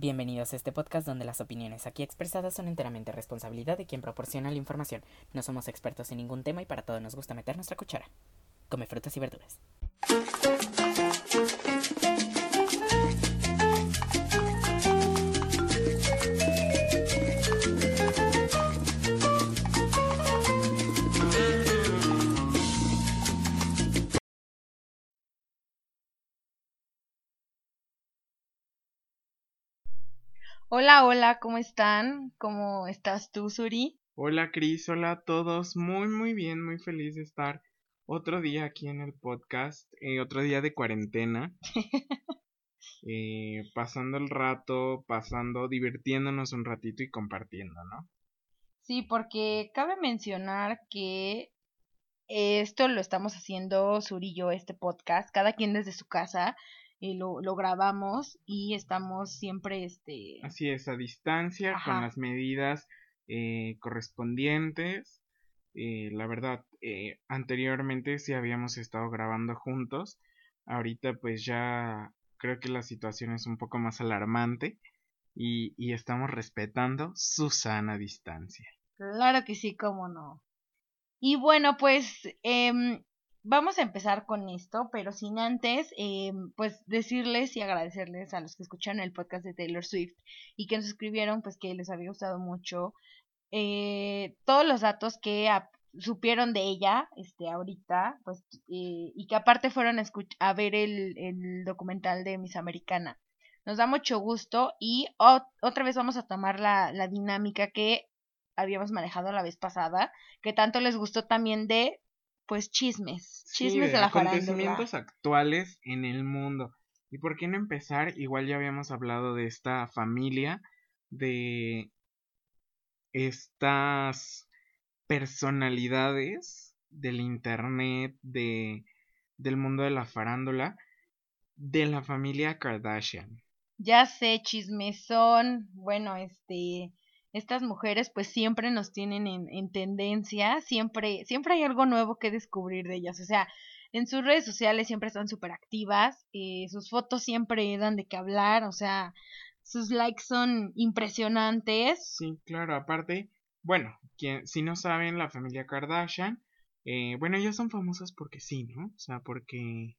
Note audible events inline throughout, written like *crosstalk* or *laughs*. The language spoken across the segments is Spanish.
Bienvenidos a este podcast donde las opiniones aquí expresadas son enteramente responsabilidad de quien proporciona la información. No somos expertos en ningún tema y para todo nos gusta meter nuestra cuchara. Come frutas y verduras. Hola, hola, ¿cómo están? ¿Cómo estás tú, Suri? Hola Cris, hola a todos, muy muy bien, muy feliz de estar otro día aquí en el podcast, eh, otro día de cuarentena, *laughs* eh, pasando el rato, pasando, divirtiéndonos un ratito y compartiendo, ¿no? Sí, porque cabe mencionar que esto lo estamos haciendo Suri y yo, este podcast, cada quien desde su casa, y lo, lo grabamos y estamos siempre, este... Así es, a distancia, con las medidas eh, correspondientes. Eh, la verdad, eh, anteriormente sí habíamos estado grabando juntos. Ahorita pues ya creo que la situación es un poco más alarmante y, y estamos respetando su sana distancia. Claro que sí, cómo no. Y bueno, pues em, vamos a empezar con esto, pero sin antes, em, pues decirles y agradecerles a los que escucharon el podcast de Taylor Swift y que nos escribieron, pues que les había gustado mucho eh, todos los datos que supieron de ella, este, ahorita, pues, eh, y que aparte fueron a, a ver el, documental de Miss Americana. Nos da mucho gusto y ot- otra vez vamos a tomar la dinámica que habíamos manejado la vez pasada, que tanto les gustó también de, pues, chismes, Sí, chismes de, la farándula. acontecimientos actuales en el mundo. ¿Y por qué no empezar? Igual ya habíamos hablado de esta familia, de estas personalidades del internet, de del mundo de la farándula, de la familia Kardashian. Ya sé, chismesón. Bueno, este, estas mujeres pues siempre nos tienen en, en tendencia, siempre, siempre hay algo nuevo que descubrir de ellas. O sea, en sus redes sociales siempre están súper activas, eh, sus fotos siempre dan de qué hablar, o sea, sus likes son impresionantes. Sí, claro, aparte, bueno, quien, si no saben, la familia Kardashian, eh, bueno, ellos son famosos porque sí, ¿no? O sea, porque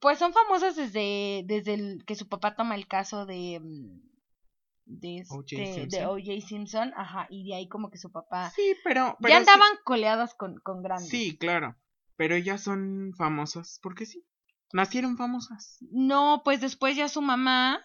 Pues son famosas desde, desde el, que su papá toma el caso de, mm, de, este, de Simpson. O.J. Simpson, ajá, y de ahí como que su papá... Sí, pero, pero ya sí- andaban coleadas con, con grandes. Sí, claro. Pero ellas son famosas porque sí. Nacieron famosas. No, pues después ya su mamá.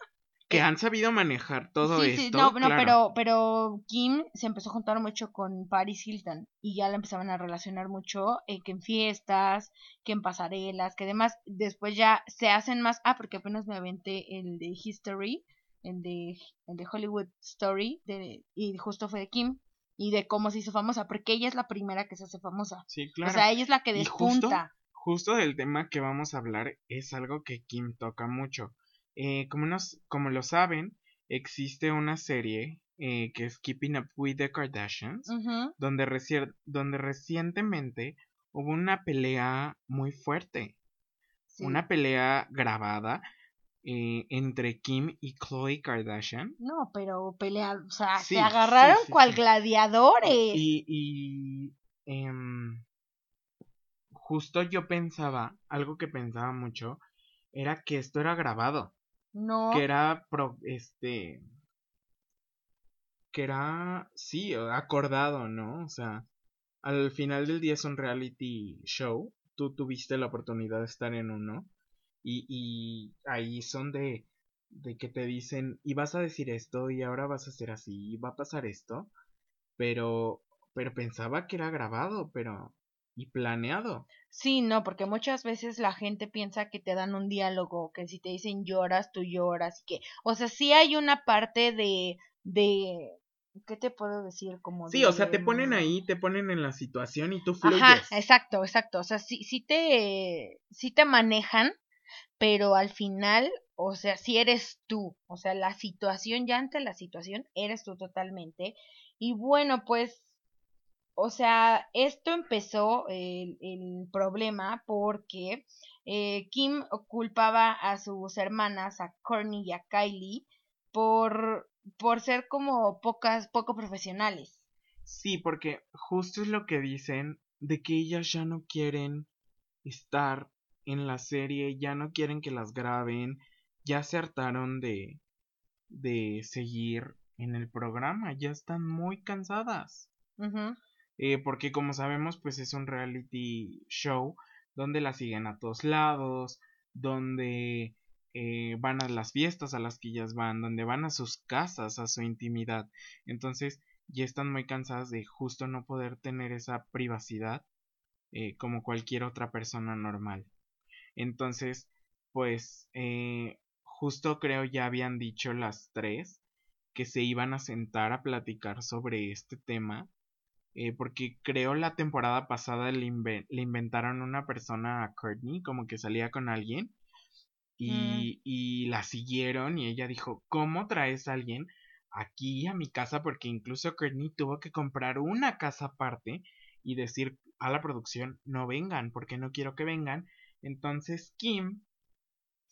Que han sabido manejar todo sí, esto. no, no, claro. pero, pero Kim se empezó a juntar mucho con Paris Hilton y ya la empezaban a relacionar mucho, eh, que en fiestas, que en pasarelas, que además después ya se hacen más. Ah, porque apenas me aventé el de History, el de, el de Hollywood Story, de, y justo fue de Kim y de cómo se hizo famosa, porque ella es la primera que se hace famosa. Sí, claro. O sea, ella es la que Y justo- despunta. Justo del tema que vamos a hablar es algo que Kim toca mucho. Eh, como, nos, como lo saben, existe una serie eh, que es Keeping Up with the Kardashians, donde, reci- donde recientemente hubo una pelea muy fuerte. Sí. Una pelea grabada eh, entre Kim y Khloe Kardashian. No, pero pelea, o sea, Sí, se agarraron sí, sí, cual sí. gladiadores. Y, y em, justo yo pensaba, algo que pensaba mucho, era que esto era grabado, no, que era, pro- este, que era, sí, acordado, ¿no? O sea, al final del día es un reality show, tú tuviste la oportunidad de estar en uno, y, y ahí son de, de que te dicen, y vas a decir esto, y ahora vas a hacer así, y va a pasar esto, pero, pero pensaba que era grabado, pero, y planeado. sí, no, porque muchas veces la gente piensa que te dan un diálogo, que si te dicen lloras, tú lloras, y que, o sea, sí hay una parte de, de, ¿qué te puedo decir? Como Sí, de, o sea, te ponen ahí, te ponen en la situación y tú fluyes. Ajá, exacto, exacto, o sea, sí, sí te, sí te manejan, pero al final, o sea, si eres tú, o sea, la situación, ya ante la situación, eres tú totalmente. Y bueno, pues, o sea, esto empezó el, el problema porque eh, Kim culpaba a sus hermanas, a Kourtney y a Kylie, por, por ser como pocas, poco profesionales. Sí, porque justo es lo que dicen de que ellas ya no quieren estar en la serie, ya no quieren que las graben, ya se hartaron de, de seguir en el programa, ya están muy cansadas. Eh, porque como sabemos, pues es un reality show donde la siguen a todos lados, donde eh, van a las fiestas a las que ellas van, donde van a sus casas, a su intimidad. Entonces ya están muy cansadas de justo no poder tener esa privacidad eh, como cualquier otra persona normal. Entonces, pues, eh, justo creo ya habían dicho las tres que se iban a sentar a platicar sobre este tema. Eh, porque creo la temporada pasada le, inventaron una persona a Courtney, como que salía con alguien. Y, mm. y la siguieron y ella dijo, ¿cómo traes a alguien aquí a mi casa? Porque incluso Courtney tuvo que comprar una casa aparte y decir a la producción, no vengan, porque no quiero que vengan. Entonces Kim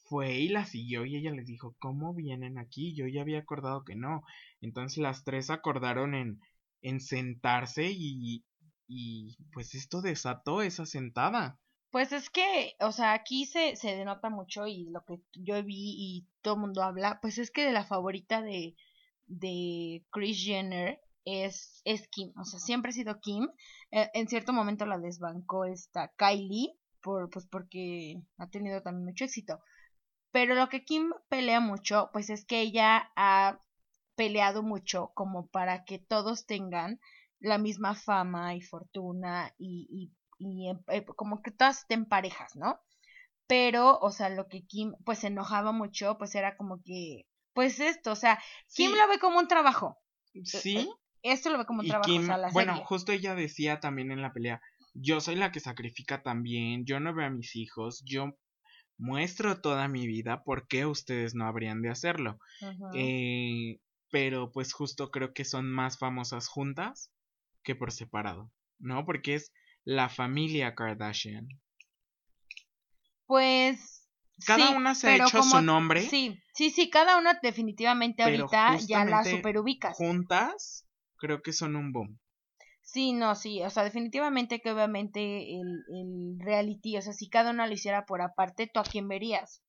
fue y la siguió y ella les dijo, ¿cómo vienen aquí? Yo ya había acordado que no. Entonces las tres acordaron en, en sentarse y, y pues esto desató esa sentada. Pues es que, o sea, aquí se, se denota mucho y lo que yo vi y todo el mundo habla, pues es que de la favorita de, de Chris Jenner es, es Kim, o sea, siempre ha sido Kim. Eh, en cierto momento la desbancó esta Kylie, por, pues porque ha tenido también mucho éxito. Pero lo que Kim pelea mucho, pues es que ella ha peleado mucho como para que todos tengan la misma fama y fortuna y, y, y eh, como que todas estén parejas, ¿no? Pero, o sea, lo que Kim pues se enojaba mucho, pues era como que, pues esto, o sea, Kim lo ve como un trabajo. Sí, esto lo ve como un trabajo. bueno, justo ella decía también en la pelea, yo soy la que sacrifica también, yo no veo a mis hijos, yo muestro toda mi vida, ¿por qué ustedes no habrían de hacerlo? eh, pero pues justo creo que son más famosas juntas que por separado, ¿no? Porque es la familia Kardashian. Pues cada una se ha hecho su nombre. Sí, sí, sí, cada una definitivamente ahorita ya la superubicas. Juntas creo que son un boom. Sí, no, sí, o sea, definitivamente que obviamente el, el reality, o sea, si cada uno lo hiciera por aparte, ¿tú a quién verías?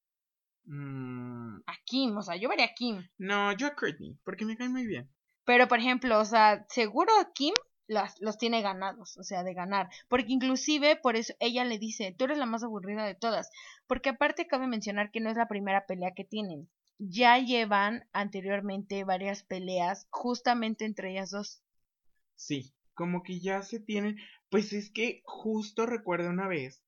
Mm. A Kim, o sea, yo vería a Kim. No, yo a Courtney, porque me cae muy bien. Pero, por ejemplo, o sea, seguro a Kim las, los tiene ganados, o sea, de ganar. Porque inclusive, por eso ella le dice, tú eres la más aburrida de todas. Porque aparte cabe mencionar que no es la primera pelea que tienen ya llevan anteriormente varias peleas justamente entre ellas dos. Sí, como que ya se tienen, pues es que justo recuerdo una vez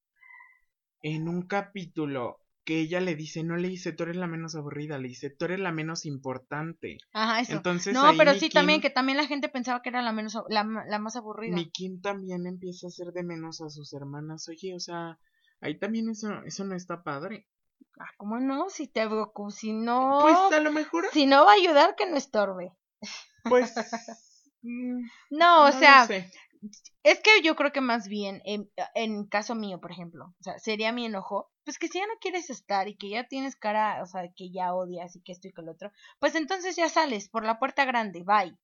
en un capítulo que ella le dice, no le dice, tú eres la menos aburrida, le dice, tú eres la menos importante. Ajá, eso. Entonces, no, pero sí también, que también la gente pensaba que era la menos, la, la más aburrida. Mi Kim también empieza a hacer de menos a sus hermanas. Oye, o sea, ahí también eso, eso no está padre. Ah, ¿cómo no? Si te si no. Pues a lo mejor. Si no va a ayudar, que no estorbe. Pues. Mm, no, o sea. Es que yo creo que más bien, en, en, caso mío, por ejemplo, o sea, sería mi enojo, pues que si ya no quieres estar y que ya tienes cara, o sea, que ya odias y que esto y que lo otro, pues entonces ya sales por la puerta grande, bye.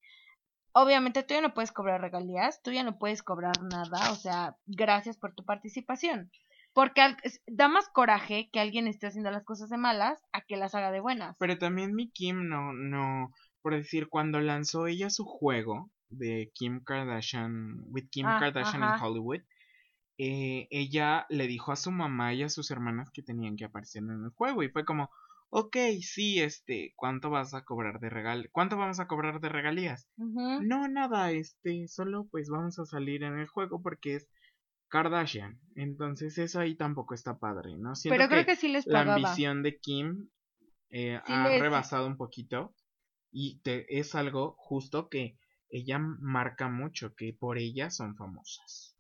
Obviamente tú ya no puedes cobrar regalías, tú ya no puedes cobrar nada, o sea, gracias por tu participación. Porque da más coraje que alguien esté haciendo las cosas de malas a que las haga de buenas. Pero también mi Kim no, no, por decir, cuando lanzó ella su juego de Kim Kardashian, with Kim ah, Kardashian en Hollywood, eh, ella le dijo a su mamá y a sus hermanas que tenían que aparecer en el juego y fue como, ok, sí, este, ¿cuánto vas a cobrar de regal? ¿Cuánto vamos a cobrar de regalías? No, nada, este, solo pues vamos a salir en el juego porque es Kardashian. Entonces eso ahí tampoco está padre, ¿no? Siento Pero creo que, sí les pagaba. La ambición de Kim eh, ha rebasado un poquito y te, es algo justo que ella marca mucho, que por ella son famosas.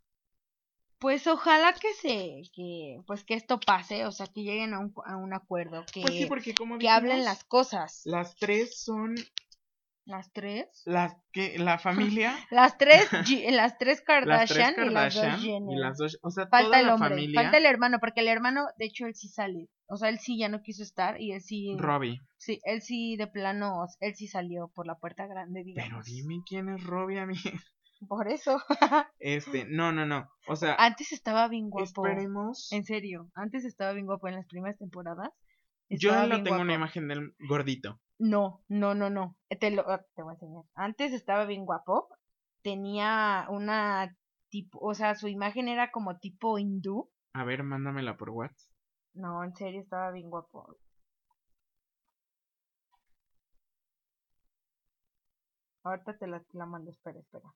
Pues ojalá que se, que, pues que esto pase, o sea, que lleguen a un, a un acuerdo, que, pues porque que hablen las cosas. Las tres son ¿Las tres? Las que la familia. *laughs* *laughs* las tres, las tres Kardashian, y las dos Jenner. Y las dos, o sea, falta toda el la hombre, familia. falta el hermano, porque el hermano, de hecho, él sí sale. O sea, él sí ya no quiso estar y él sí... Robbie. Sí, él sí de plano, él sí salió por la puerta grande, Pero dime quién es Robbie a mí. Por eso. *laughs* Este, no, no, no. O sea, antes estaba bien guapo. esperemos. En serio, antes estaba bien guapo en las primeras temporadas. Yo bien tengo una imagen del gordito. No, no, no, no. Te lo ah, te voy a enseñar. Antes estaba bien guapo. Tenía una tipo, o sea, su imagen era como tipo hindú. A ver, mándamela por WhatsApp. No, en serio estaba bien guapo. Ahorita te la, la mando, espera, espera.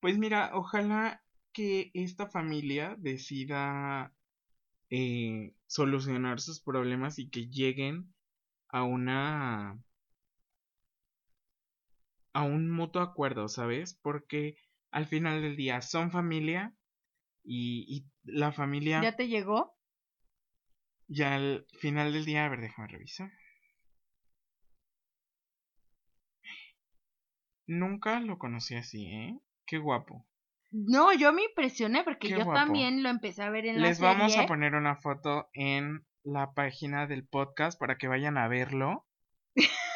Pues mira, ojalá que esta familia decida eh, solucionar sus problemas y que lleguen a una a un mutuo acuerdo, ¿sabes? Porque al final del día son familia y, y la familia ¿Ya te llegó? Ya al final del día, a ver, déjame revisar. Nunca lo conocí así, ¿eh? Qué guapo. No, yo me impresioné porque Qué yo guapo. también lo empecé a ver en Les la vamos a serie. poner una foto en la página del podcast para que vayan a verlo. *laughs*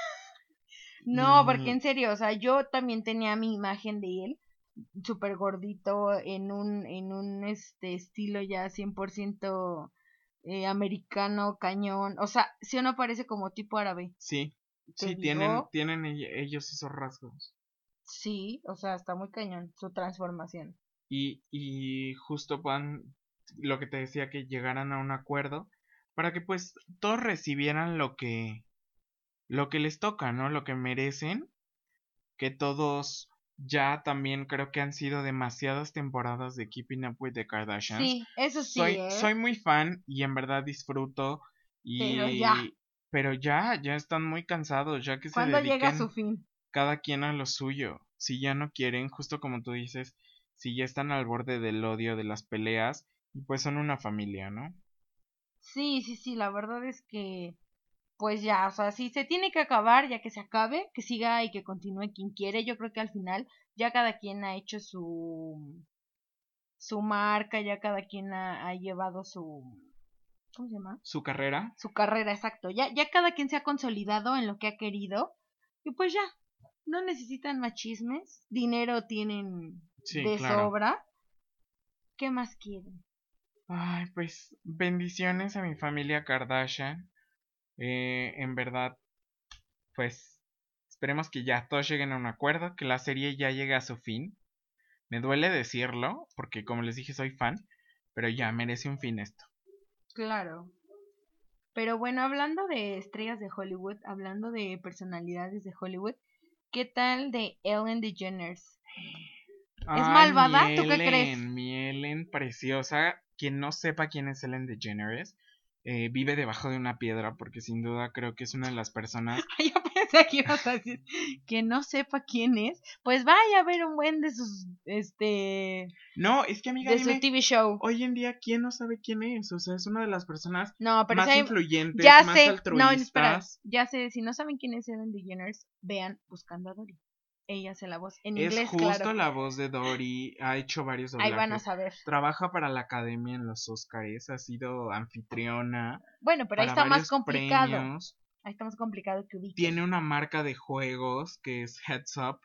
No, Y- porque en serio, o sea, yo también tenía mi imagen de él, súper gordito, en un, en un este estilo ya 100% eh, americano, cañón. O sea, si o no parece como tipo árabe. Sí, sí, tienen, digo- tienen ell- ellos esos rasgos. Sí, o sea, está muy cañón su transformación. Y, y justo puedan, lo que te decía, que llegaran a un acuerdo para que pues todos recibieran lo que, lo que les toca, ¿no? Lo que merecen. Que todos ya también creo que han sido demasiadas temporadas de Keeping Up with the Kardashians. Sí, eso sí, soy, ¿eh? soy muy fan y en verdad disfruto. Y, Pero ya. Pero ya, ya están muy cansados, ya que se ¿Cuándo llega su fin? cada quien a lo suyo. Si ya no quieren, justo como tú dices, si ya están al borde del odio, de las peleas, y pues son una familia, ¿no? Sí, sí, sí, la verdad es que, pues ya, o sea, si se tiene que acabar, ya que se acabe, que siga y que continúe quien quiere. Yo creo que al final ya cada quien ha hecho su, su marca, ya cada quien ha, ha llevado su, ¿cómo se llama? Su carrera. Su carrera, exacto. Ya, ya cada quien se ha consolidado en lo que ha querido y pues ya, no necesitan más chismes, dinero tienen Sí, de claro. sobra. ¿Qué más quieren? Ay, pues bendiciones a mi familia Kardashian. Eh, en verdad, pues esperemos que ya todos lleguen a un acuerdo, que la serie ya llegue a su fin. Me duele decirlo, porque como les dije soy fan, pero ya merece un fin esto. Claro. Pero bueno, hablando de estrellas de Hollywood, hablando de personalidades de Hollywood, ¿qué tal de Ellen DeGeneres? Ay, malvada? mi ¿Tú qué crees? Ellen, Mi Ellen preciosa. Quien no sepa quién es Ellen DeGeneres, eh, vive debajo de una piedra porque sin duda creo que es una de las personas *laughs* Yo pensé que ibas a decir que no sepa quién es, pues vaya a ver un buen de sus, este, No, es que amiga, de su dime, TV show. hoy en día, ¿quién no sabe quién es? O sea, es una de las personas No, pero más hay- influyentes, ya más sé, no, altruistas. espera, ya sé, si no saben quién es Ellen DeGeneres, vean Buscando a Dory. Ella hace la voz en es inglés, justo claro. la voz de Dory, ha hecho varios Ahí doblajes. van a saber. Trabaja para la academia en los Oscars, ha sido anfitriona. Bueno, pero ahí está más complicado. premios. Ahí está más complicado que ubiquen. Tiene una marca de juegos que es Heads Up.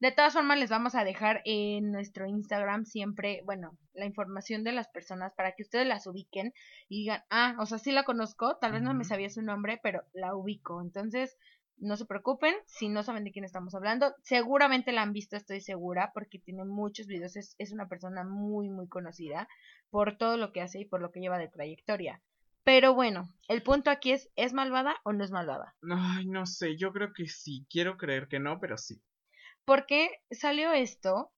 De todas formas, les vamos a dejar en nuestro Instagram siempre, bueno, la información de las personas para que ustedes las ubiquen y digan, ah, o sea, sí la conozco, tal vez no me sabía su nombre, pero la ubico. Entonces, no se preocupen, si no saben de quién estamos hablando, seguramente la han visto, estoy segura, porque tiene muchos videos, es, es una persona muy, muy conocida por todo lo que hace y por lo que lleva de trayectoria. Pero bueno, el punto aquí es, ¿es malvada o no es malvada? Ay, no sé, yo creo que sí. Quiero creer que no, pero sí. Porque salió esto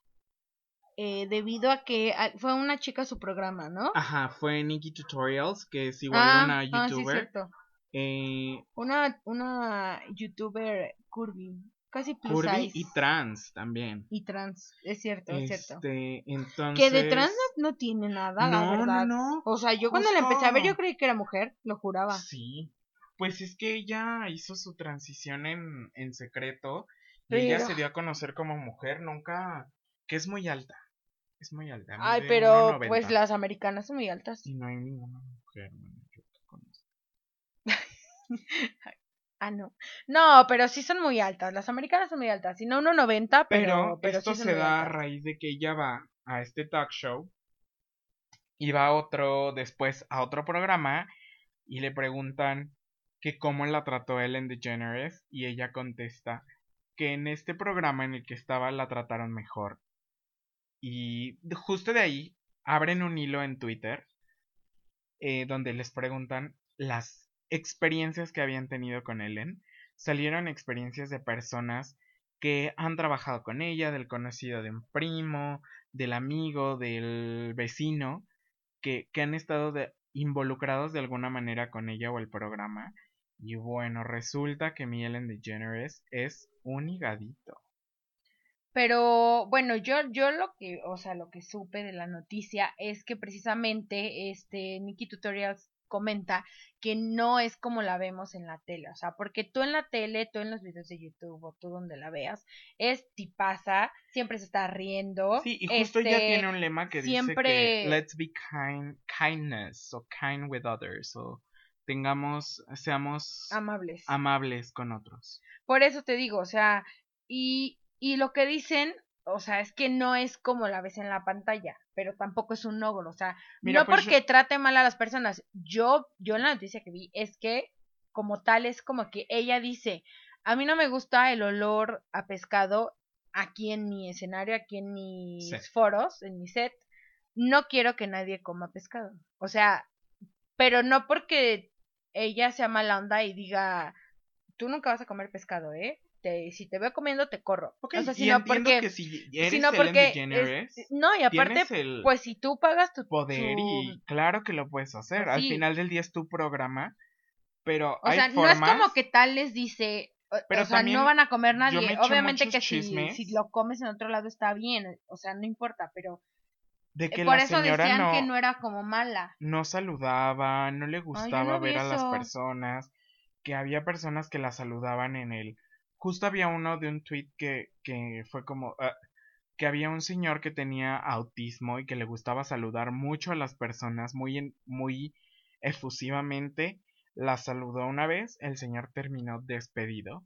eh, debido a que fue una chica su programa, ¿no? Ajá, fue Nikki Tutorials, que es igual ah, una ah, sí, youtuber. cierto. Eh, Una, una youtuber curvy, casi plus curvy size. y trans también. Y trans, es cierto, es cierto. Este, entonces. Que de trans no, no tiene nada, la no, verdad. no, no. O sea, yo cuando la empecé a ver, yo creí que era mujer, lo juraba. Sí. Pues es que ella hizo su transición en, en secreto. Y ella se dio a conocer como mujer, nunca. que es muy alta. Es muy alta. Ay, pero 1.90. pues las americanas son muy altas. Y no hay ninguna mujer, conozco. *laughs* ah, no. No, pero sí son muy altas. Las americanas son muy altas. Y no 1.90, pero, Pero, pero, esto sí se da a raíz de que ella va a este talk show y va a otro, después a otro programa y le preguntan que cómo la trató Ellen DeGeneres y ella contesta que en este programa en el que estaba la trataron mejor. Y justo de ahí abren un hilo en Twitter eh, donde les preguntan las experiencias que habían tenido con Ellen. Salieron experiencias de personas que han trabajado con ella, del conocido de un primo, del amigo, del vecino, que, que han estado involucrados de alguna manera con ella o el programa. Y bueno, resulta que mi Ellen DeGeneres es un higadito. Pero bueno, yo, yo lo que, o sea, lo que supe de la noticia es que precisamente este Nikki Tutorials comenta que no es como la vemos en la tele, o sea, porque tú en la tele, tú en los videos de YouTube o tú donde la veas, es tipaza, siempre se está riendo. Sí, y justo ella este, tiene un lema que dice siempre- que let's be kind, kindness o kind with others o tengamos, seamos amables. amables con otros. Por eso te digo, o sea, y, y lo que dicen, o sea, es que no es como la ves en la pantalla, pero tampoco es un ogro, o sea, Mira, no pues porque yo- trate mal a las personas. Yo, yo en la noticia que vi es que como tal es como que ella dice, a mí no me gusta el olor a pescado aquí en mi escenario, aquí en mis foros, en mi set. No quiero que nadie coma pescado. O sea, pero no porque ella sea mala onda y diga, tú nunca vas a comer pescado, ¿eh? Te, si te veo comiendo, te corro. Ok, o sea, sino porque, que si eres sino porque es- no, y aparte, el pues si tú pagas tu poder tu- y claro que lo puedes hacer. Pues Al sí. final del día es tu programa, pero O hay sea, formas... no es como que tal les dice, o, Pero o sea, no van a comer nadie. Obviamente que si, si lo comes en otro lado está bien, o sea, no importa, pero de eh, que por la eso señora decían no, que no era como mala. no saludaba, no le gustaba no ver a las personas, que había personas que la saludaban en el... Justo había uno de un tweet que, que fue como... ah, que había un señor que tenía autismo y que le gustaba saludar mucho a las personas, muy, en- muy efusivamente. La saludó una vez, el señor terminó despedido.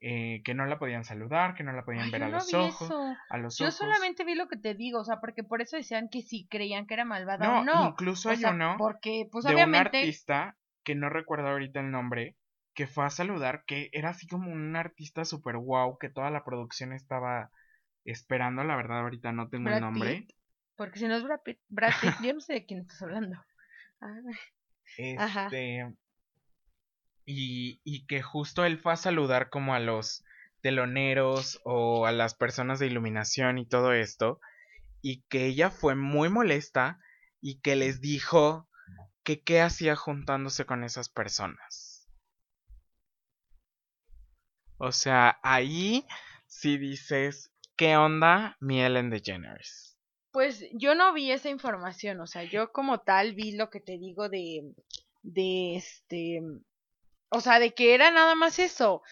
eh, que no la podían saludar, que no la podían Ay, ver yo a no los ojos, a los Yo ojos. solamente vi lo que te digo, o sea, porque por eso decían que sí creían que era malvada No, o no. incluso O hay sea, uno porque pues de un artista que no recuerdo ahorita el nombre, que fue a saludar, que era así como un artista super wow, que toda la producción estaba esperando, la verdad ahorita no tengo Brad el nombre. Pitt. porque si no es Brad Pitt, Brad Pitt, yo no sé de quién estás hablando. Ajá. Este y, y que justo él fue a saludar como a los teloneros o a las personas de iluminación y todo esto, y que ella fue muy molesta y que les dijo que qué hacía juntándose con esas personas. O sea, ahí sí dices, ¿qué onda mi Ellen DeGeneres? Pues yo no vi esa información, o sea, yo como tal vi lo que te digo de, de este, o sea, de que era nada más eso.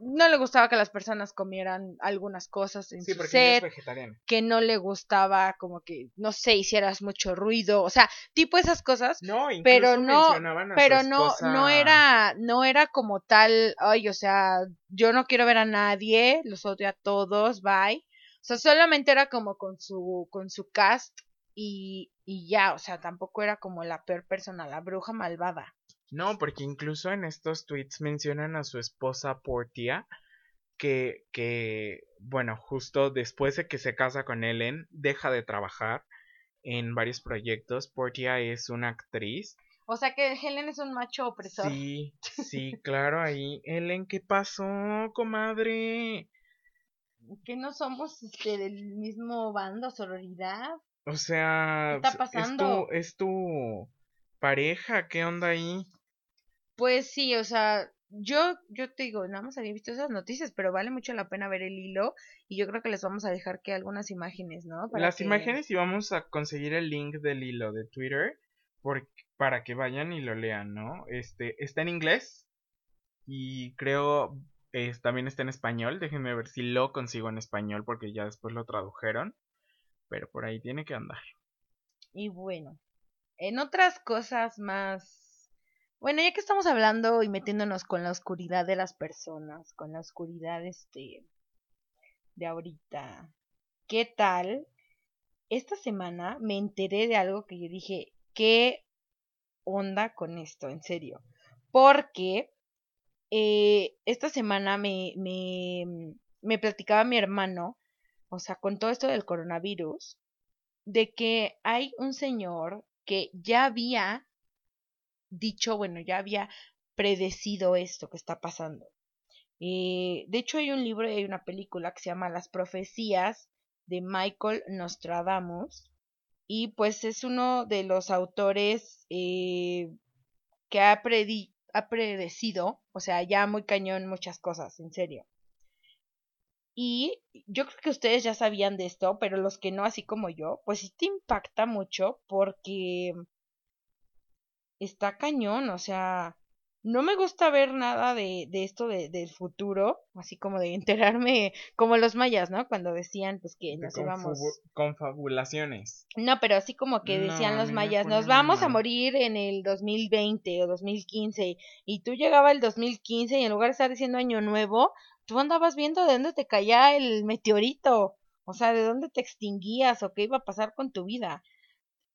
No le gustaba que las personas comieran algunas cosas en su set, vegetariana. que no le gustaba como que, no sé, hicieras mucho ruido, o sea, tipo esas cosas, No, incluso Pero no- su pero no, esposa- no era, no era como tal, ay, o sea, yo no quiero ver a nadie, los odio a todos, bye. O sea, solamente era como con su, con su cast y, y ya, o sea, tampoco era como la peor persona, la bruja malvada. No, porque incluso en estos tweets mencionan a su esposa Portia, que, que, bueno, justo después de que se casa con Ellen, deja de trabajar en varios proyectos. Portia es una actriz. O sea que Helen es un macho opresor. Sí, sí, *laughs* claro, ahí. Ellen, ¿qué pasó, comadre? Que no somos este, del mismo bando, sororidad. O sea, ¿Qué está es pasando? tu, es tu pareja, ¿qué onda ahí? Pues sí, o sea, yo, yo te digo, nada más había visto esas noticias, pero vale mucho la pena ver el hilo y yo creo que les vamos a dejar que algunas imágenes, ¿no? Para Las que- imágenes y vamos a conseguir el link del hilo de Twitter por- para que vayan y lo lean, ¿no? Este está en inglés y creo es, también está en español. Déjenme ver si lo consigo en español porque ya después lo tradujeron. Pero por ahí tiene que andar. Y bueno, en otras cosas más, Bueno, ya que estamos hablando y metiéndonos con la oscuridad de las personas, con la oscuridad este de ahorita, ¿qué tal? Esta semana me enteré de algo que yo dije, ¿qué onda con esto? En serio. Porque eh, esta semana me, me, me platicaba mi hermano, o sea, con todo esto del coronavirus, de que hay un señor que ya había dicho, bueno, ya había predecido esto que está pasando. Eh, de hecho, hay un libro y hay una película que se llama Las Profecías de Michael Nostradamus. Y pues es uno de los autores eh, que ha, ha predecido, o sea, ya muy cañón muchas cosas, en serio. Y yo creo que ustedes ya sabían de esto, pero los que no, así como yo, pues sí te impacta mucho porque está cañón, o sea, no me gusta ver nada de, de esto de, del futuro, así como de *laughs* enterarme, como los mayas, ¿no? Cuando decían, pues que nos íbamos... Confabulaciones. No, pero así como que decían los mayas, nos vamos a morir en el 2020 o 2015, y tú llegaba el 2015 y en lugar de estar diciendo año nuevo, tú andabas viendo de dónde te caía el meteorito, o sea, de dónde te extinguías o qué iba a pasar con tu vida.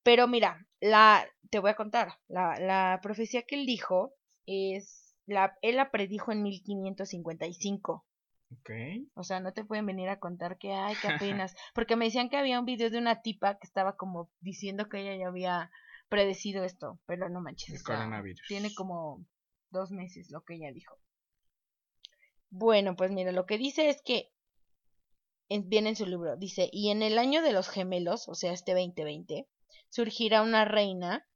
Pero mira, la, te voy a contar, la, la profecía que él dijo es, la, él la predijo en 1555. Ok. O sea, no te pueden venir a contar que, ay, qué *laughs* apenas, porque me decían que había un video de una tipa que estaba como diciendo que ella ya había predecido esto, pero no manches. El coronavirus. Tiene como dos meses lo que ella dijo. Bueno, pues mira, lo que dice es que viene en su libro, dice, y en el año de los gemelos, o sea, este 2020, surgirá una reina,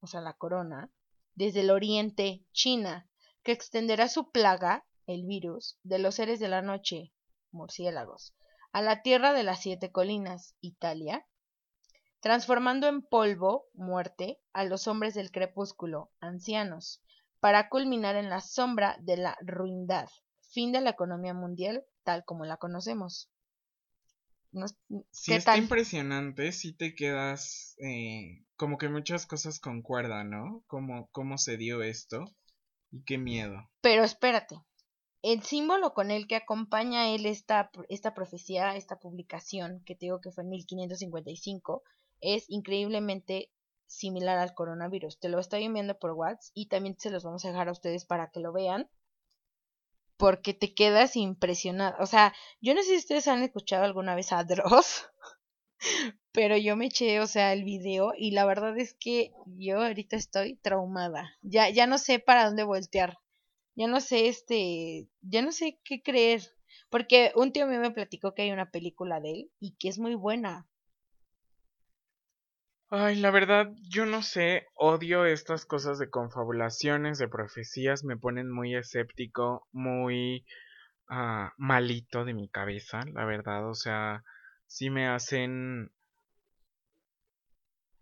o sea, la corona, desde el oriente, China, que extenderá su plaga, el virus, de los seres de la noche, murciélagos, a la tierra de las siete colinas, Italia, transformando en polvo, muerte, a los hombres del crepúsculo, ancianos, para culminar en la sombra de la ruindad, fin de la economía mundial tal como la conocemos. No, sí, está impresionante, si te quedas eh, como que muchas cosas concuerdan, ¿no? Como cómo se dio esto y qué miedo. Pero espérate, el símbolo con el que acompaña él esta, esta profecía, esta publicación, que te digo que fue en 1555, es increíblemente similar al coronavirus. Te lo estoy enviando por WhatsApp y también se los vamos a dejar a ustedes para que lo vean porque te quedas impresionado. O sea, yo no sé si ustedes han escuchado alguna vez a Dross, *laughs* pero yo me eché, o sea, el video y la verdad es que yo ahorita estoy traumada. Ya, ya no sé para dónde voltear. Ya no sé, este, ya no sé qué creer. Porque un tío mío me platicó que hay una película de él y que es muy buena. Ay, la verdad, yo no sé, odio estas cosas de confabulaciones, de profecías, me ponen muy escéptico, muy ah, malito de mi cabeza, la verdad, o sea, sí me hacen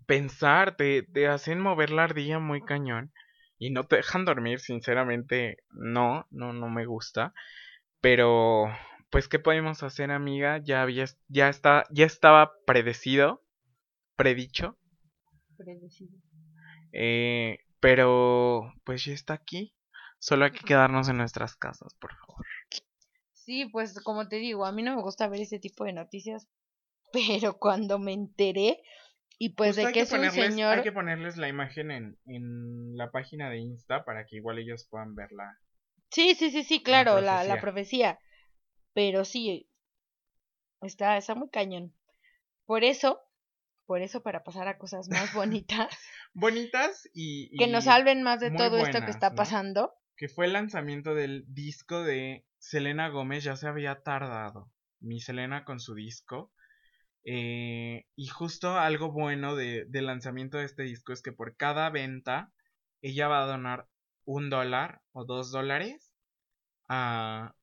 pensar, te, te hacen mover la ardilla muy cañón y no te dejan dormir, sinceramente, no, no, no me gusta, pero, pues, ¿qué podemos hacer, amiga? Ya había, ya está, ya estaba predecido predicho. Predecido. Eh, pero pues ya está aquí. Solo hay que quedarnos en nuestras casas, por favor. Sí, pues como te digo, a mí no me gusta ver ese tipo de noticias, *laughs* pero cuando me enteré y pues de que, es un señor... Hay que ponerles la imagen en, en la página de Insta para que igual ellos puedan verla. Sí, sí, sí, sí, claro, la, la profecía. Pero sí, está, está muy cañón. Por eso, por eso para pasar a cosas más bonitas. *laughs* bonitas y, Que nos salven más de todo esto que está pasando. Que fue el lanzamiento del disco de Selena Gómez, ya se había tardado. Mi Selena con su disco. Eh, y justo algo bueno de, del lanzamiento de este disco es que por cada venta ella va a donar un dólar o dos dólares a,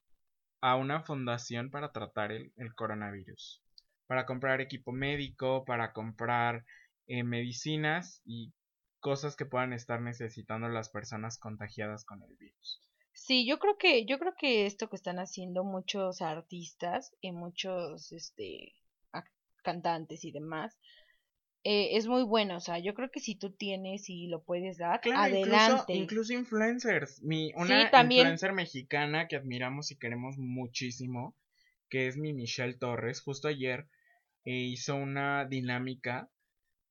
a una fundación para tratar el coronavirus para comprar equipo médico, para comprar eh, medicinas y cosas que puedan estar necesitando las personas contagiadas con el virus. Sí, yo creo que yo creo que esto que están haciendo muchos artistas y muchos este cantantes y demás eh, es muy bueno. O sea, yo creo que si tú tienes y lo puedes dar, Claro, incluso, adelante. incluso influencers. Mi, una también. influencer mexicana que admiramos y queremos muchísimo, que es mi Michelle Torres, justo ayer eh, hizo una dinámica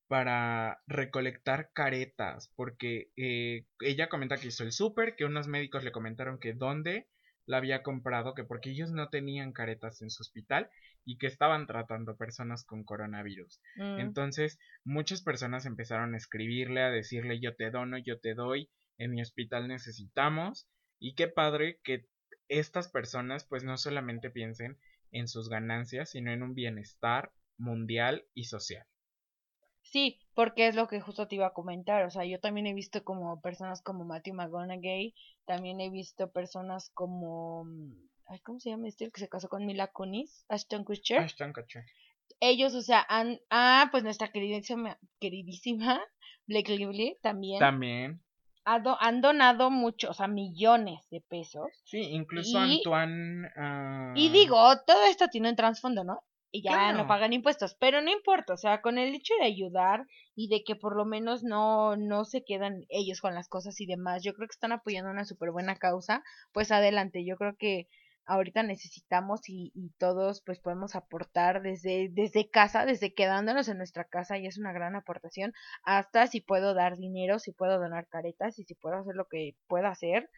para recolectar caretas, porque eh, ella comenta que hizo el súper, que unos médicos le comentaron que dónde la había comprado, que porque ellos no tenían caretas en su hospital y que estaban tratando personas con coronavirus. Mm, Entonces, muchas personas empezaron a escribirle, a decirle yo te dono, yo te doy, en mi hospital necesitamos. Y qué padre que estas personas pues no solamente piensen en sus ganancias, sino en un bienestar mundial y social. Sí, porque es lo que justo te iba a comentar. O sea, yo también he visto como personas como Matthew McConaughey, también he visto personas como. mm, Ay, ¿Cómo se llama este? El que se casó con Mila Kunis, Ashton Kutcher. Ashton Kutcher. Ellos, o sea, han. Ah, pues nuestra queridísima, queridísima *laughs* Blake Lively también. También. ha do- han donado mucho, o sea, millones de pesos. Sí, incluso Y- Antoine. ah, Y digo, todo esto tiene un trasfondo, ¿no? Y ya Claro. no pagan impuestos, pero no importa, o sea, con el hecho de ayudar y de que por lo menos no, no se quedan ellos con las cosas y demás, yo creo que están apoyando una súper buena causa, pues adelante, yo creo que ahorita necesitamos y, y todos pues podemos aportar desde, desde casa, desde quedándonos en nuestra casa y es una gran aportación, hasta si puedo dar dinero, si puedo donar caretas y si puedo hacer lo que pueda hacer,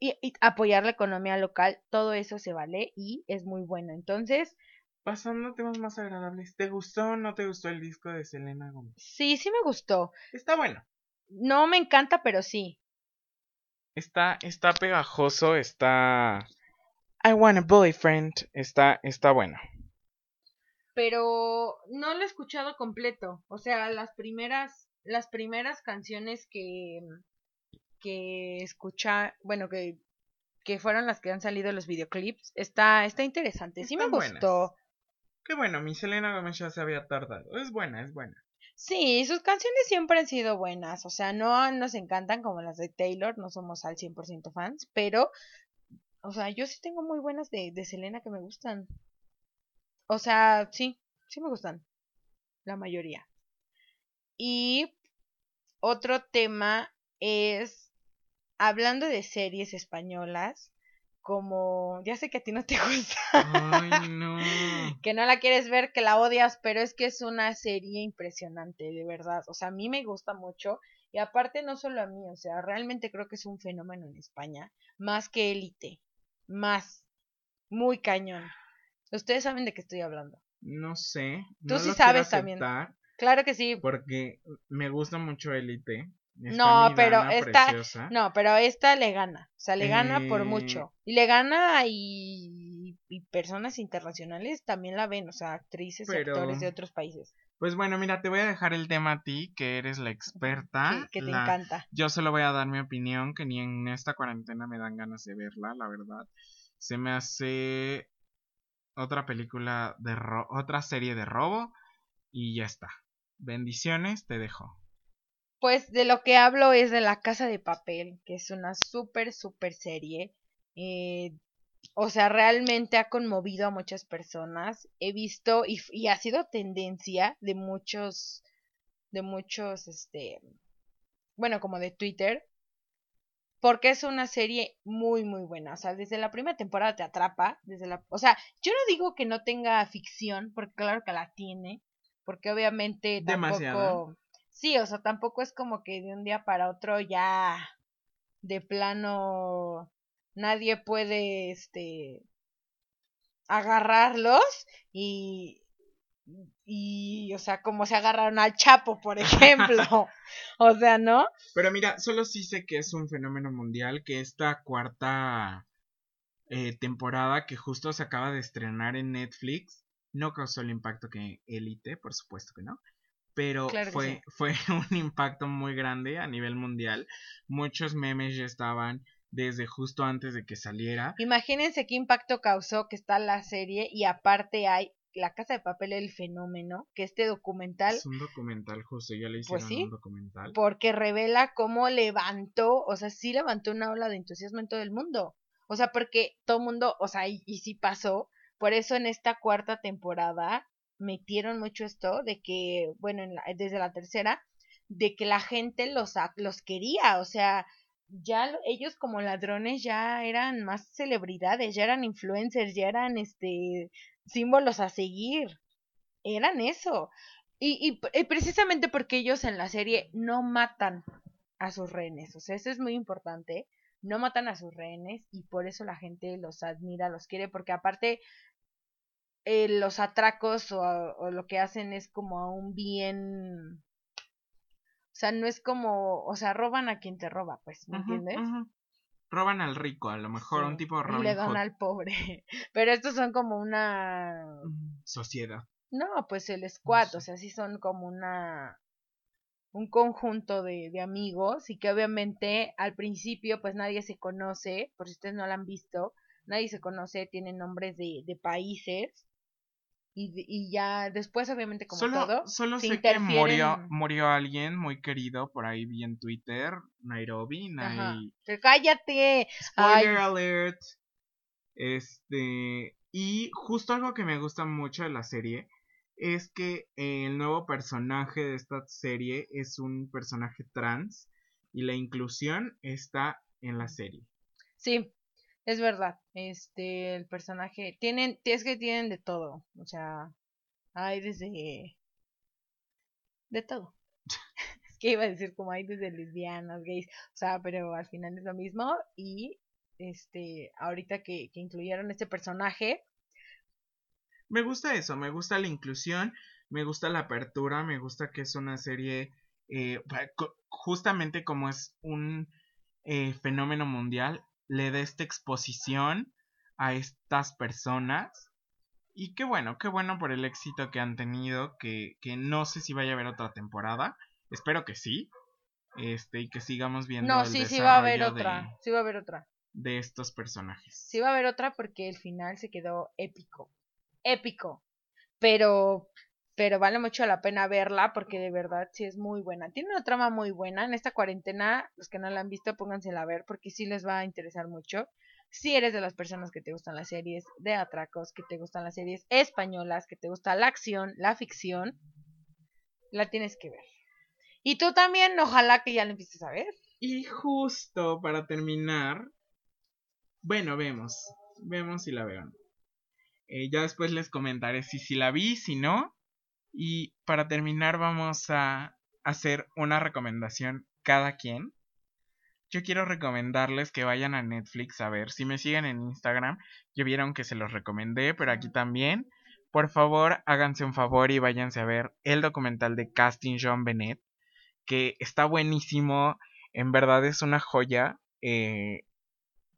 y, y apoyar la economía local, todo eso se vale y es muy bueno. Entonces, Pasando a temas más agradables. ¿Te gustó o no te gustó el disco de Selena Gomez? sí, sí me gustó. Está bueno. No me encanta, pero sí. Está, está pegajoso, está. I want a boyfriend. Está, está bueno. Pero no lo he escuchado completo. O sea, las primeras, las primeras canciones que, que escucha, bueno, que, que fueron las que han salido los videoclips, está, está interesante. Sí me buenas. Qué bueno, mi Selena Gomez ya se había tardado. Es buena, es buena. Sí, sus canciones siempre han sido buenas, o sea, no nos encantan como las de Taylor, no somos al 100% fans, pero, o sea, yo sí tengo muy buenas de, de Selena que me gustan. O sea, sí, sí me gustan, la mayoría. Y otro tema es, hablando de series españolas, como, ya sé que a ti no te *laughs* gusta Ay, no. que no la quieres ver, que la odias, pero es que es una serie impresionante, de verdad. O sea, a mí me gusta mucho y aparte no solo a mí, o sea, realmente creo que es un fenómeno en España, más que élite, más, muy cañón. Ustedes saben de qué estoy hablando. No sé. Tú no sí sabes también. Claro que sí. Porque me gusta mucho Elite. Está No, pero esta- preciosa. No, pero esta le gana, o sea, le gana por Eh. mucho. Y le gana y, y personas internacionales también la ven, o sea, actrices y Pero- actores de otros países. Pues bueno, mira, te voy a dejar el tema a ti, que eres la experta. que, que te la- encanta. Yo solo voy a dar mi opinión, que ni en esta cuarentena me dan ganas de verla, la verdad. Se me hace otra película de ro otra serie de robo y ya está. Bendiciones, te dejo. Pues de lo que hablo es de La Casa de Papel, que es una súper, súper serie. Eh, o sea, realmente ha conmovido a muchas personas. He visto y, ha sido tendencia de muchos, de muchos, este, bueno, como de Twitter, porque es una serie muy, muy buena. O sea, desde la primera temporada te atrapa, desde la, o sea, yo no digo que no tenga ficción, porque claro que la tiene, porque obviamente tampoco, sí, o sea, tampoco es como que de un día para otro ya de plano nadie puede, este, agarrarlos y y, o sea, como se agarraron al Chapo, por ejemplo. *laughs* o sea, ¿no? Pero mira, solo sí sé que es un fenómeno mundial, que esta cuarta eh, temporada que justo se acaba de estrenar en Netflix no causó el impacto que Elite, por supuesto que no. Pero Claro fue, sí. fue *laughs* un impacto muy grande a nivel mundial. Muchos memes ya estaban desde justo antes de que saliera. Imagínense qué impacto causó que está la serie y aparte hay La Casa de Papel, el fenómeno, que este documental, Es un documental, justo, ya le hicieron Pues sí. un documental. porque revela cómo levantó, o sea, sí levantó una ola de entusiasmo en todo el mundo. O sea, porque todo el mundo, o sea, y, y sí pasó. Por eso en esta cuarta temporada metieron mucho esto de que, bueno, desde la tercera, de que la gente los, los quería, o sea, ya ellos como ladrones ya eran más celebridades, ya eran influencers, ya eran este símbolos a seguir, eran eso. Y, y, precisamente porque ellos en la serie no matan a sus rehenes, o sea, eso es muy importante, no matan a sus rehenes y por eso la gente los admira, los quiere, porque aparte eh, los atracos o, o, lo que hacen es como a un bien o sea, no es como, o sea, roban a quien te roba, pues, ¿me entiendes? Roban al rico, a lo mejor un tipo de Y le dan al pobre. *laughs* Pero estos son como una sociedad. No, pues el squad, o sea, sí son como una un conjunto de, de amigos y que obviamente al principio pues nadie se conoce, por si ustedes no lo han visto, nadie se conoce, tienen nombres de, de países y, ya después obviamente como solo, todo solo sé que murió murió alguien muy querido por ahí vi en Twitter Nairobi Nai... cállate. Spoiler alert. Este y justo algo que me gusta mucho de la serie es que el nuevo personaje de esta serie es un personaje trans y la inclusión está en la serie. Sí es verdad, este, el personaje, tienen, es que tienen de todo, o sea, hay desde, de todo. *laughs* es que iba a decir como hay desde lesbianas, gays, o sea, pero al final es lo mismo y, este, ahorita que, que incluyeron este personaje. Me gusta eso, me gusta la inclusión, me gusta la apertura, me gusta que es una serie, eh, justamente como es un eh, fenómeno mundial, le dé esta exposición a estas personas. Y qué bueno, qué bueno por el éxito que han tenido, que, que no sé si vaya a haber otra temporada. Espero que sí. Este, y que sigamos viendo. No, sí, sí va a haber otra. Sí va a haber otra. De estos personajes. Sí va a haber otra porque el final se quedó épico. Épico. Pero pero vale mucho la pena verla porque de verdad sí es muy buena. Tiene una trama muy buena. En esta cuarentena, los que no la han visto, póngansela a ver porque sí les va a interesar mucho. Si eres de las personas que te gustan las series de atracos, que te gustan las series españolas, que te gusta la acción, la ficción, la tienes que ver. Y tú también, ojalá que ya la empieces a ver. Y justo para terminar, bueno, vemos, vemos si la veo. Eh, ya después les comentaré si, si la vi, si no. Y para terminar vamos a hacer una recomendación cada quien. Yo quiero recomendarles que vayan a Netflix a ver. Si me siguen en Instagram, ya vieron que se los recomendé, pero aquí también. Por favor, háganse un favor y váyanse a ver el documental de Casting John Bennett, que está buenísimo. En verdad es una joya eh,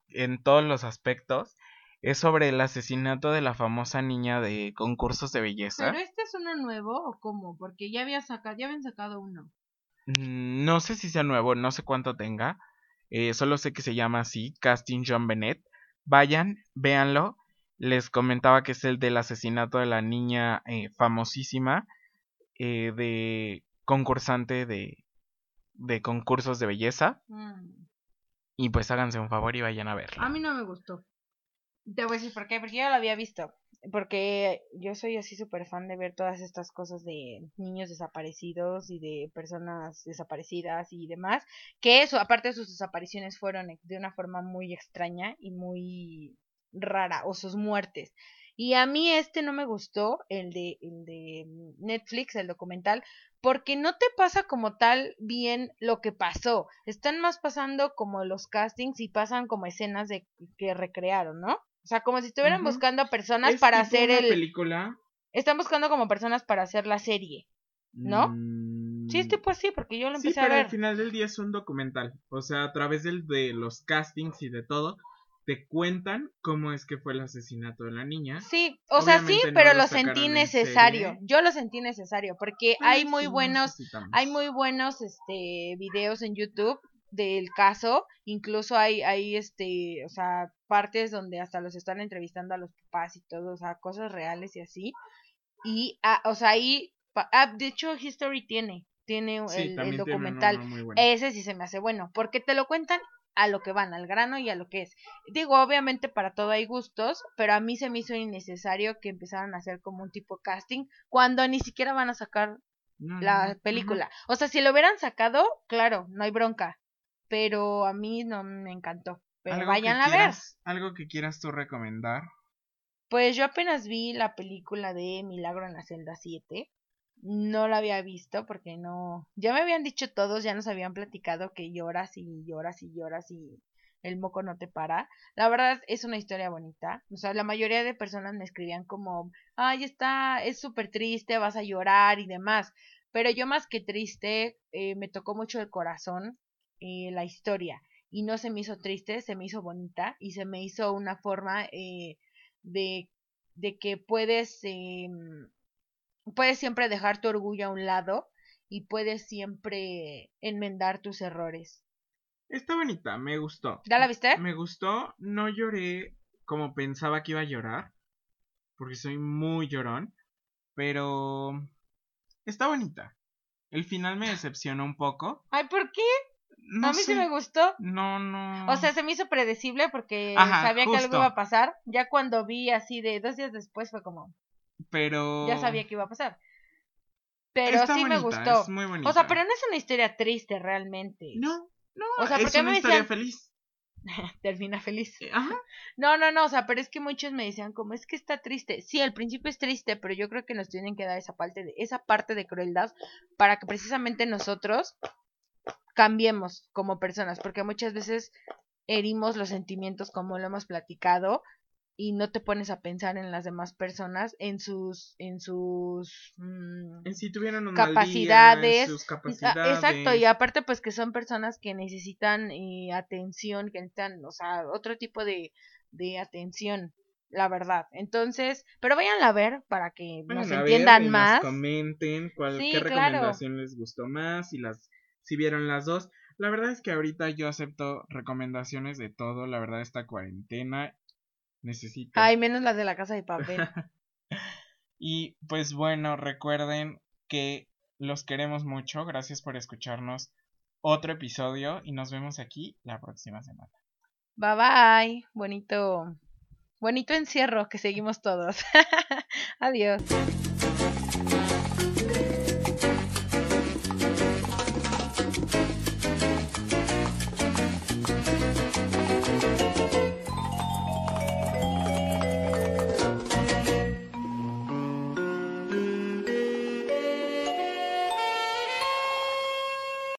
en todos los aspectos es sobre el asesinato de la famosa niña de concursos de belleza. ¿Pero este es uno nuevo o cómo? Porque ya había sacado, ya habían sacado uno. Mm, no sé si sea nuevo, no sé cuánto tenga. Eh, solo sé que se llama así, Casting John Bennett. Vayan, véanlo. Les comentaba que es el del asesinato de la niña eh, famosísima eh, de concursante de, de concursos de belleza. Mm. Y pues háganse un favor y vayan a verlo. A mí no me gustó. Te voy a decir por qué, porque yo lo había visto. Porque yo soy así súper fan de ver todas estas cosas de niños desaparecidos y de personas desaparecidas y demás. Que eso, aparte de sus desapariciones, fueron de una forma muy extraña y muy rara, o sus muertes. Y a mí este no me gustó, el de, el de Netflix, el documental, porque no te pasa como tal bien lo que pasó. Están más pasando como los castings y pasan como escenas de que recrearon, ¿no? O sea, como si estuvieran buscando personas para hacer el. película? Están buscando como personas para hacer la serie, ¿no? Sí, este pues sí, porque yo lo empecé a ver. pero al final del día es un documental. O sea, a través del, de los castings y de todo, te cuentan cómo es que fue el asesinato de la niña. Sí, o sea, sí, pero lo, sentí necesario. Yo lo sentí necesario porque hay muy buenos, hay muy buenos este videos en YouTube del caso, incluso hay, hay este, o sea, partes donde hasta los están entrevistando a los papás y todo, o sea, cosas reales y así. Y, ah, o sea, ahí, ah, de hecho, History tiene, tiene el, documental. Ese sí se me hace bueno, porque te lo cuentan a lo que van, al grano y a lo que es. Digo, obviamente para todo hay gustos, pero a mí se me hizo innecesario que empezaran a hacer como un tipo casting cuando ni siquiera van a sacar la película. O sea, si lo hubieran sacado, claro, no hay bronca, pero a mí no me encantó. Pero vayan a ver. Algo que quieras tú recomendar. Pues yo apenas vi la película de Milagro en la celda 7 no la había visto porque no, ya me habían dicho todos, ya nos habían platicado que lloras y lloras y lloras y el moco no te para. La verdad es una historia bonita. O sea, la mayoría de personas me escribían como, ay, está, es súper triste, vas a llorar y demás. Pero yo más que triste, eh, me tocó mucho el corazón eh, la historia. Y no se me hizo triste, se me hizo bonita y se me hizo una forma eh, de, de que puedes em, puedes siempre dejar tu orgullo a un lado y puedes siempre enmendar tus errores. Está bonita, me gustó. ¿Ya la viste? Me gustó, no lloré como pensaba que iba a llorar, porque soy muy llorón, pero está bonita. El final me decepcionó un poco. Ay, ¿por qué? A mí sí me gustó. No, no. O sea, se me hizo predecible porque sabía que algo iba a pasar. Ya cuando vi así de dos días después fue como, pero... Ya sabía que iba a pasar. Pero sí me gustó. O sea, pero no es una historia triste realmente. No, no, o sea, es una historia feliz. *laughs* Termina feliz. Eh, ajá. *laughs* No, no, no, o sea, pero es que muchos me decían como es que está triste. Sí, al principio es triste, pero yo creo que nos tienen que dar esa parte de esa parte de crueldad para que precisamente nosotros cambiemos como personas, porque muchas veces herimos los sentimientos como lo hemos platicado y no te pones a pensar en las demás personas, en sus, en sus mm, en si tuvieran un capacidades, sus capacidades. Exacto, y aparte pues que son personas que necesitan eh, atención, que necesitan, o sea, otro tipo de, de atención, la verdad. Entonces, pero vayan a ver para que nos entiendan más. comenten cuál, qué recomendación les gustó más, y las, si vieron las dos. La verdad es que ahorita yo acepto recomendaciones de todo, la verdad esta cuarentena necesito. Ay, menos las de la casa de papel. *laughs* y pues bueno, recuerden que los queremos mucho. Gracias por escucharnos otro episodio y nos vemos aquí la próxima semana. Bye bye. Bonito. Bonito encierro que seguimos todos. *laughs* Adiós.